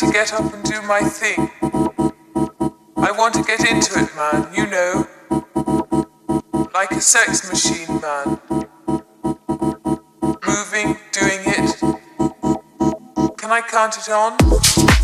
To get up and do my thing. I want to get into it, man, you know. Like a sex machine, man. Moving, doing it. Can I count it on?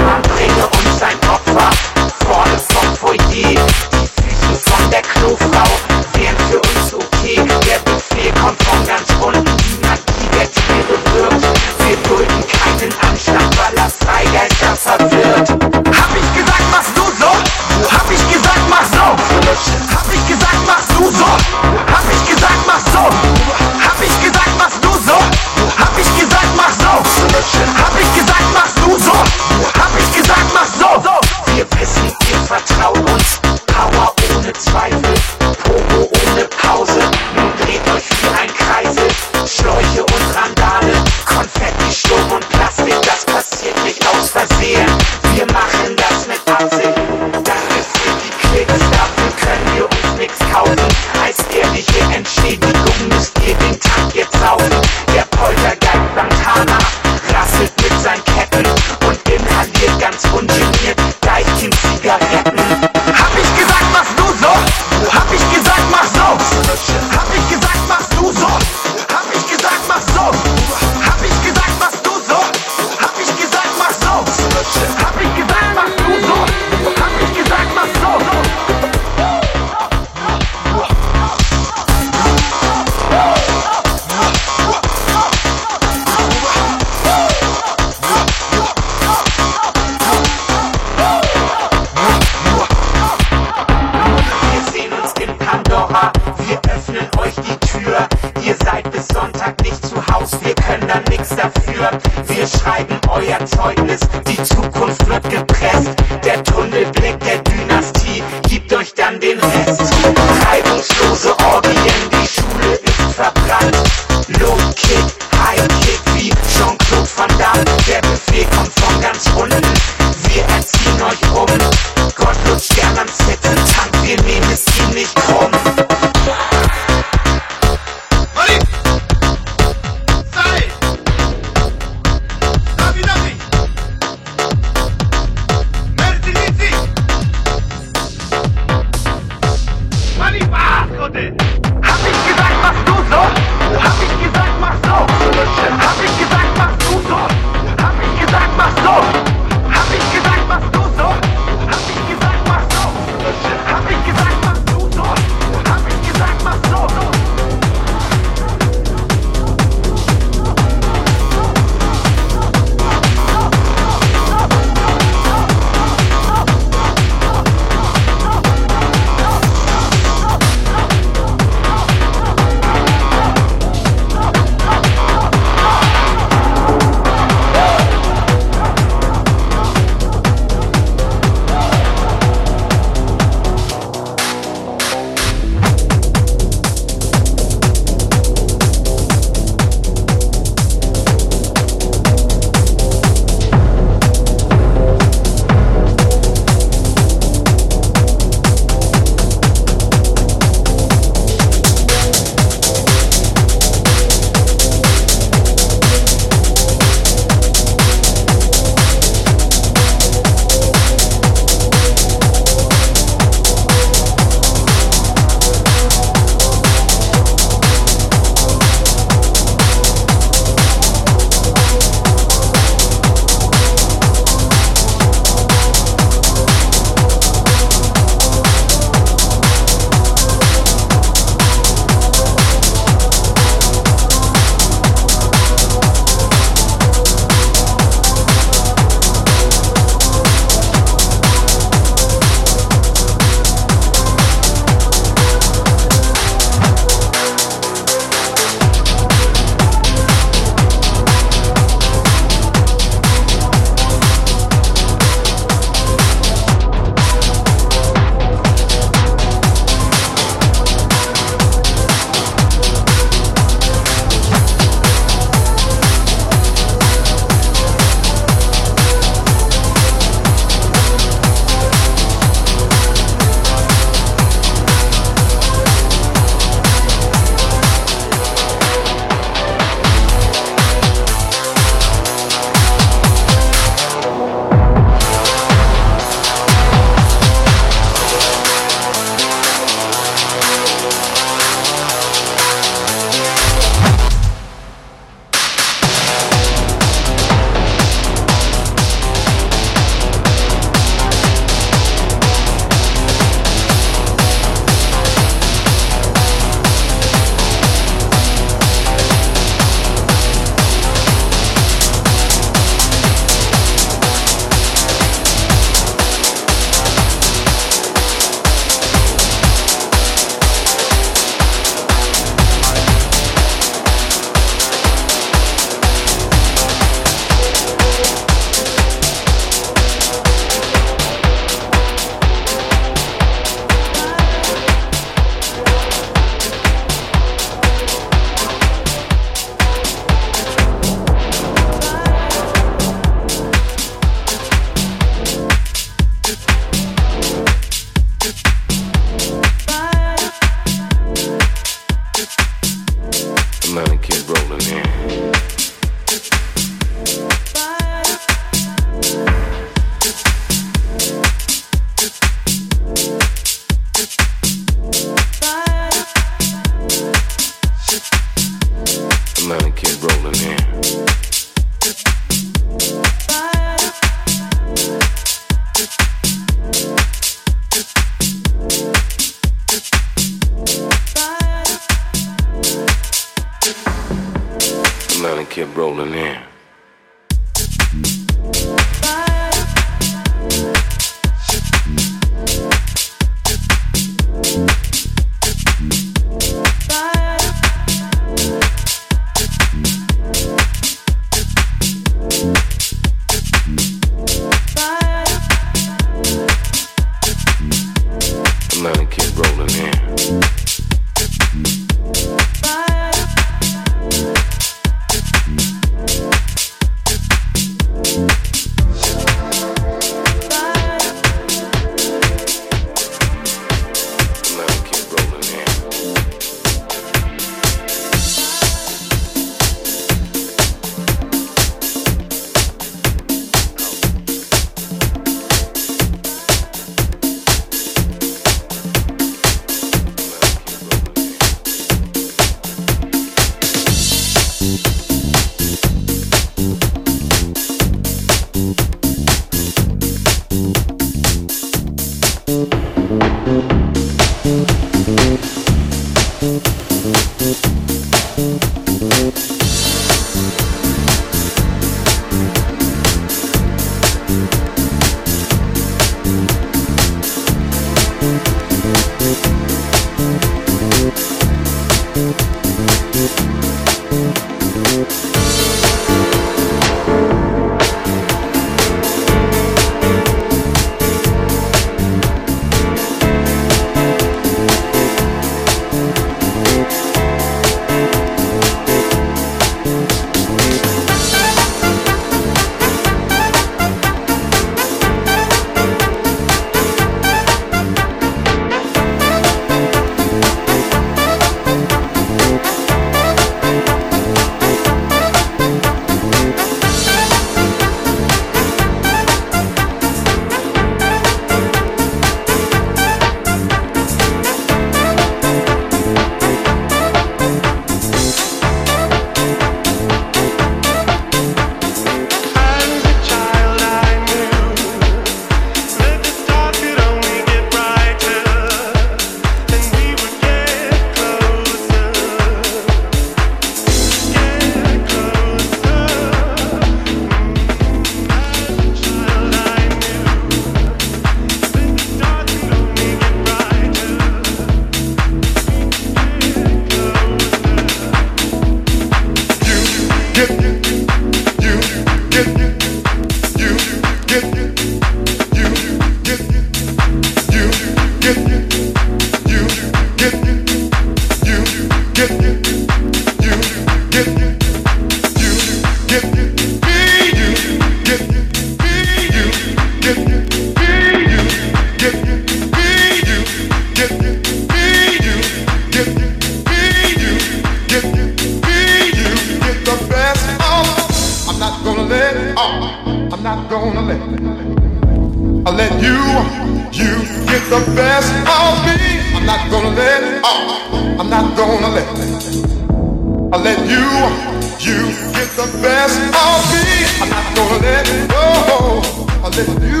You get the best of me. I'm not gonna let go. I'll let you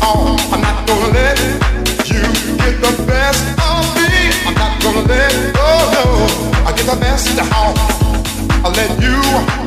on. I'm not gonna let you get the best of me. I'm not gonna let go. No. I get the best of. I'll let you.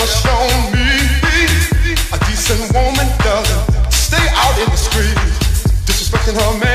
me a decent woman doesn't stay out in the street disrespecting her man.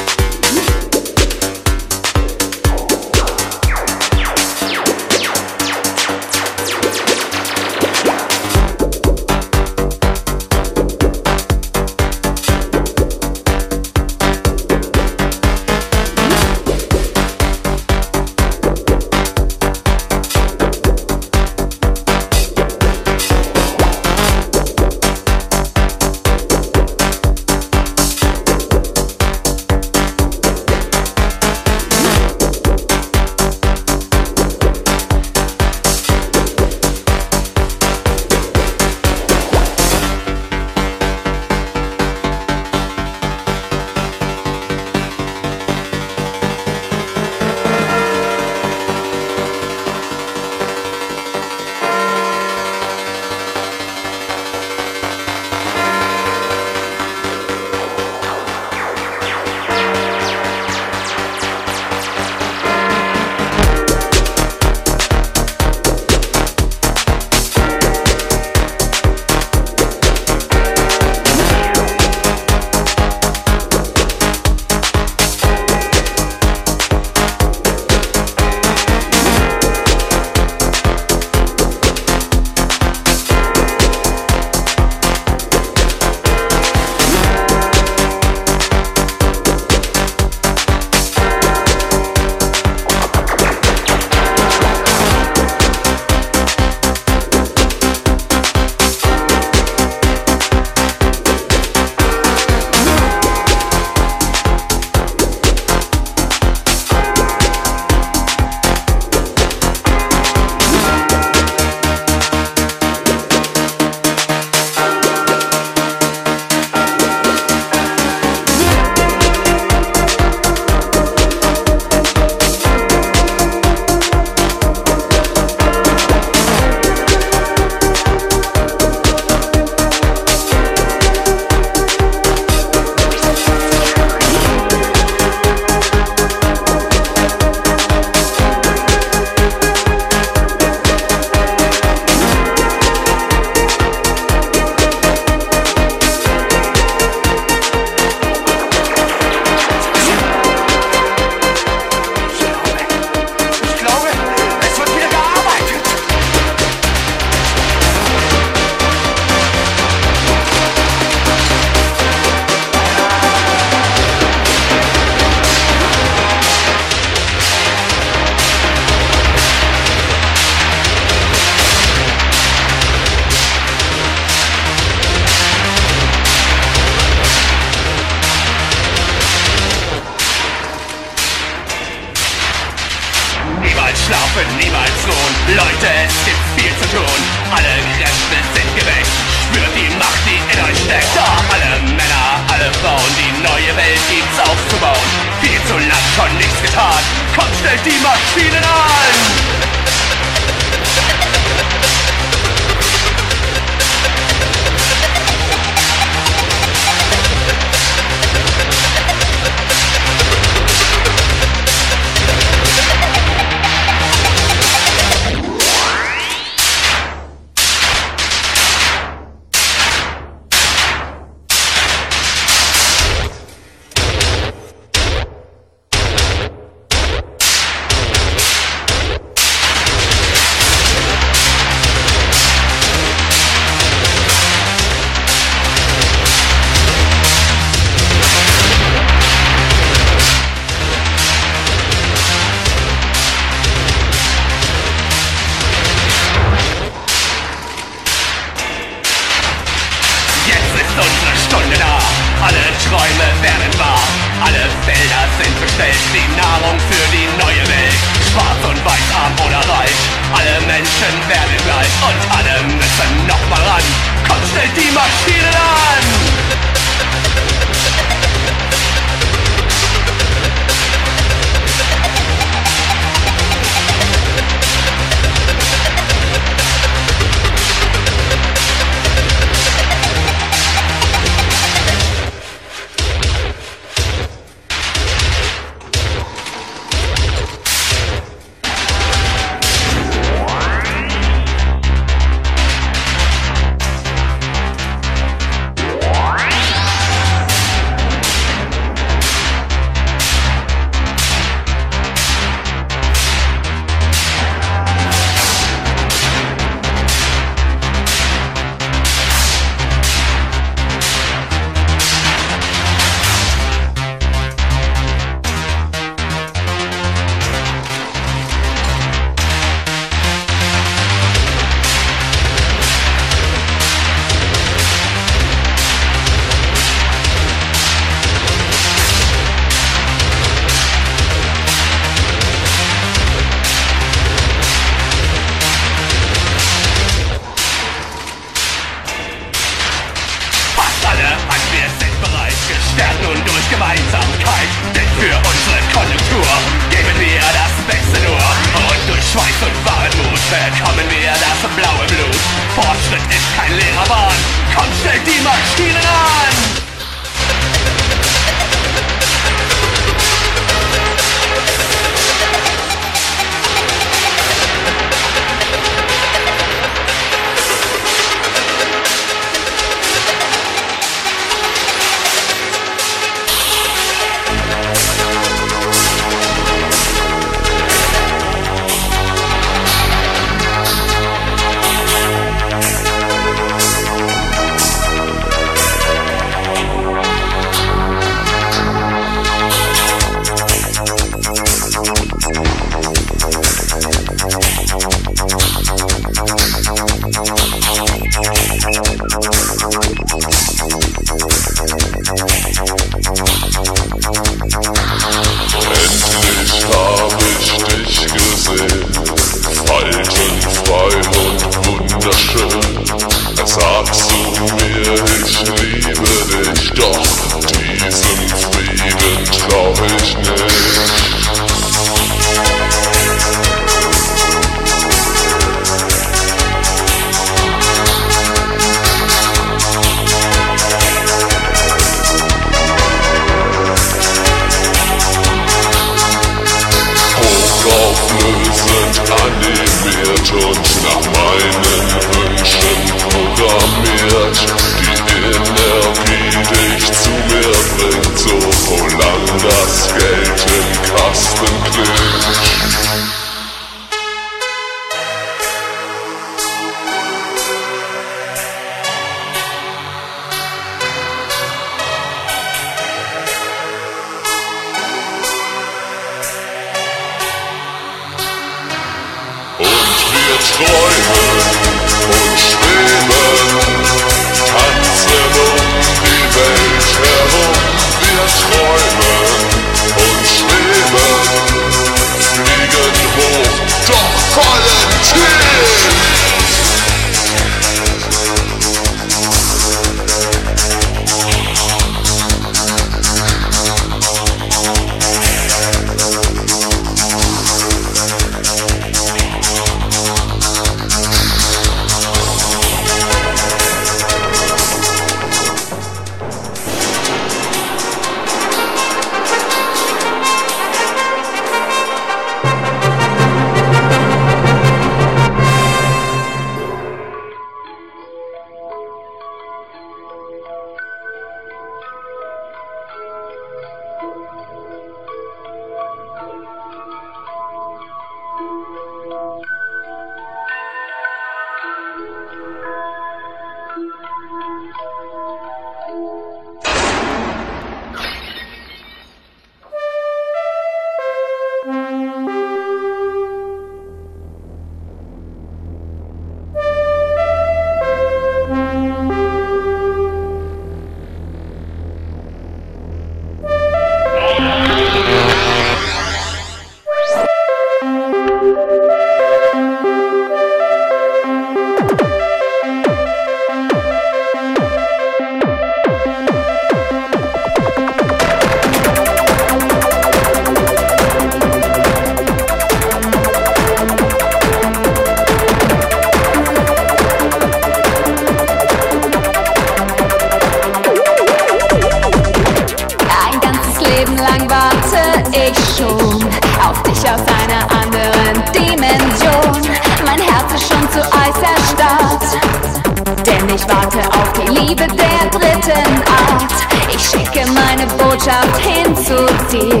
Warte auf die Liebe der dritten Art. Ich schicke meine Botschaft hin zu dir.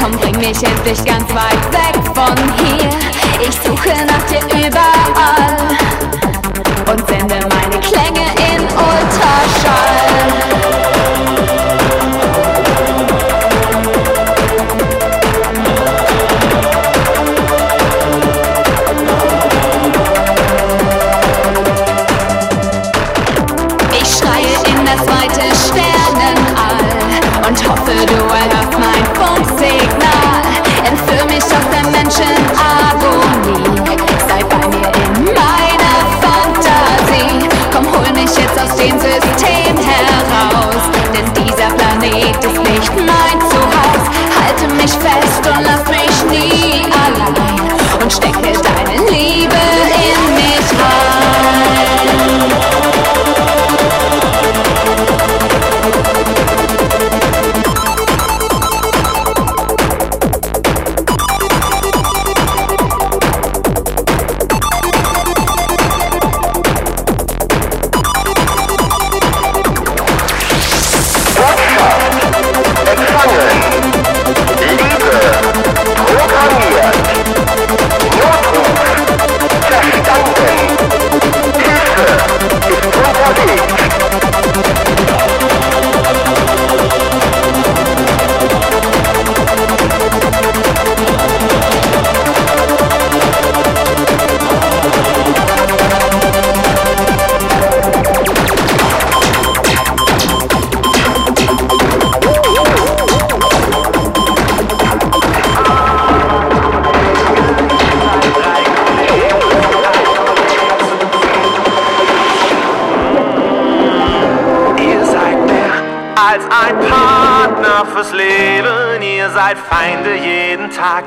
Komm, bring mich endlich ganz weit weg von hier. Ich suche nach dir überall und sende meine Klänge in Ultraschall.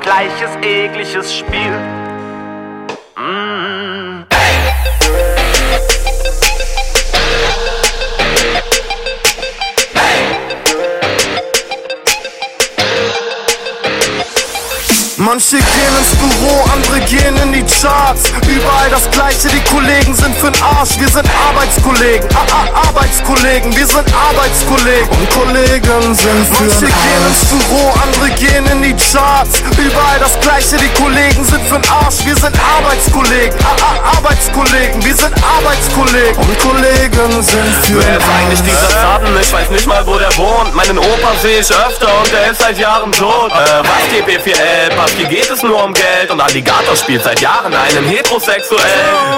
Gleiches ekliges Spiel. Die Charts. Überall das Gleiche, die Kollegen sind für'n Arsch. Wir sind Arbeitskollegen, ah, ah, Arbeitskollegen, wir sind Arbeitskollegen. Und Kollegen sind für'n Manche gehen ins Büro, andere gehen in die Charts. Überall das Gleiche, die Kollegen sind für'n Arsch. Wir sind Arbeitskollegen, ah, ah, Arbeitskollegen, wir sind Arbeitskollegen. Und Kollegen sind für'n Wer ist eigentlich dieser Schaden? Ich weiß nicht mal, wo der wohnt. Meinen Opa sehe ich öfter und der ist seit Jahren tot. Äh, was GP4L? Papi geht es nur um Geld und Alligator spielt seit Jahren einen heterosexuell.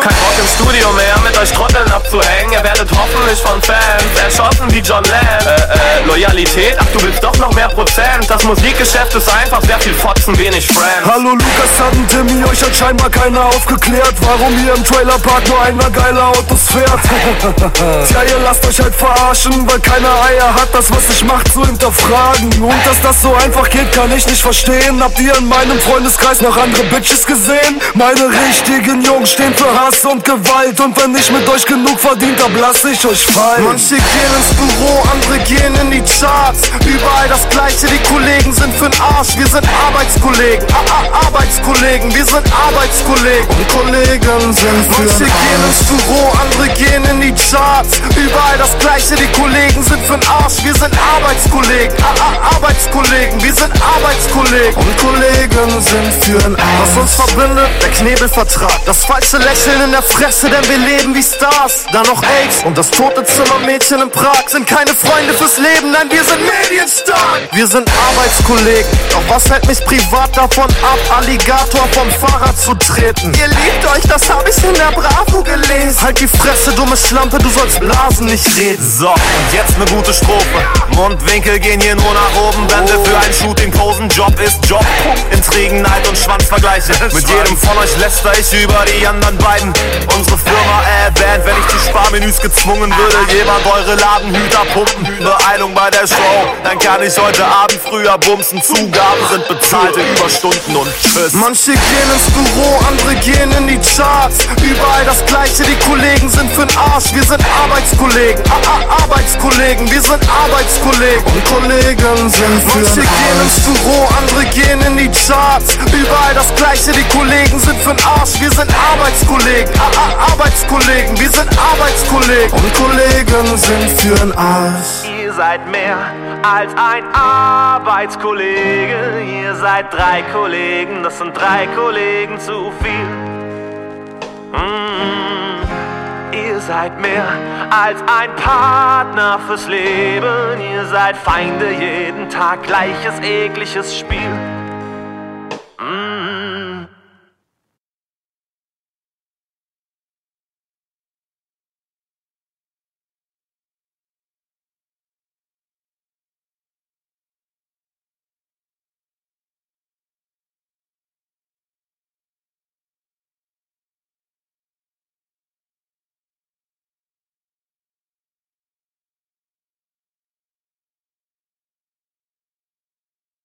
Kein Bock im Studio mehr mit euch Trotteln abzuhängen. Ihr werdet hoffentlich von Fans erschossen wie John Lennon. Äh, äh, Loyalität? Ach, du willst doch noch mehr Prozent. Das Musikgeschäft ist einfach sehr viel Fotzen, wenig Friends. Hallo Lukas, Sutton, Timmy, euch hat scheinbar keiner aufgeklärt, warum hier im Trailerpark nur einer geile Autos fährt. Tja, ihr lasst euch halt verarschen, weil keiner Eier hat, das was ich macht zu hinterfragen. Und dass das so einfach geht, kann ich nicht verstehen. Habt ihr in meinem Freundeskreis noch andere Bitches gesehen? Meine richtigen Jungs stehen für Hass und Gewalt und wenn ich mit euch genug verdient hab, lass ich euch fallen. Manche gehen ins Büro, andere gehen in die Charts. Überall das Gleiche, die Kollegen sind für'n Arsch. Wir sind Arbeitskollegen, ah, ah, Arbeitskollegen, wir sind Arbeitskollegen. Und Kollegen sind für'n Manche gehen ins Büro, andere gehen in die Charts. Überall das Gleiche, die Kollegen sind für'n Arsch. Wir sind Arbeitskollegen, ah, ah, Arbeitskollegen, wir sind Arbeitskollegen. Und Kollegen sind für'n Arsch. Was uns verbindet, Knebelvertrag. Das falsche Lächeln in der Fresse, denn wir leben wie Stars. Dann noch AIDS und das tote Zimmermädchen in Prag sind keine Freunde fürs Leben, nein, wir sind Medienstar. Wir sind Arbeitskollegen, doch was hält mich privat davon ab, Alligator vom Fahrrad zu treten? Ihr liebt euch, das hab ich in der Bravo gelesen. Halt die Fresse, dumme Schlampe, du sollst blasen, nicht reden. So, und jetzt ne gute Strophe. Mundwinkel gehen hier nur nach oben. Wenn wir für ein Shooting posen, Job ist Job. Intrigen, Neid und Schwanzvergleiche. Mit jedem von euch läster ich über die anderen beiden. Unsere Firma, äh, Band, wenn ich die Sparmenüs gezwungen würde, jemand eure Ladenhüter pumpen. Beeilung bei der Show, dann kann ich heute Abend früher bumsen. Zugaben sind bezahlte Überstunden und tschüss. Manche gehen ins Büro, andere gehen in die Charts. Überall das Gleiche, die Kollegen sind für'n Arsch. Wir sind Arbeitskollegen, ah, ah, Arbeitskollegen, wir sind Arbeitskollegen. Und Kollegen sind für'n Manche gehen ins Büro, andere gehen in die Charts. Überall das Gleiche, die Kollegen sind für'n Arsch. Wir sind Arbeitskollegen, ah, ah, Arbeitskollegen, wir sind Arbeitskollegen. Und Kollegen sind für'n Arsch. Ihr seid mehr als ein Arbeitskollege. Ihr seid drei Kollegen, das sind drei Kollegen zu viel. Mm, ihr seid mehr als ein Partner fürs Leben. Ihr seid Feinde jeden Tag, gleiches ekliges Spiel.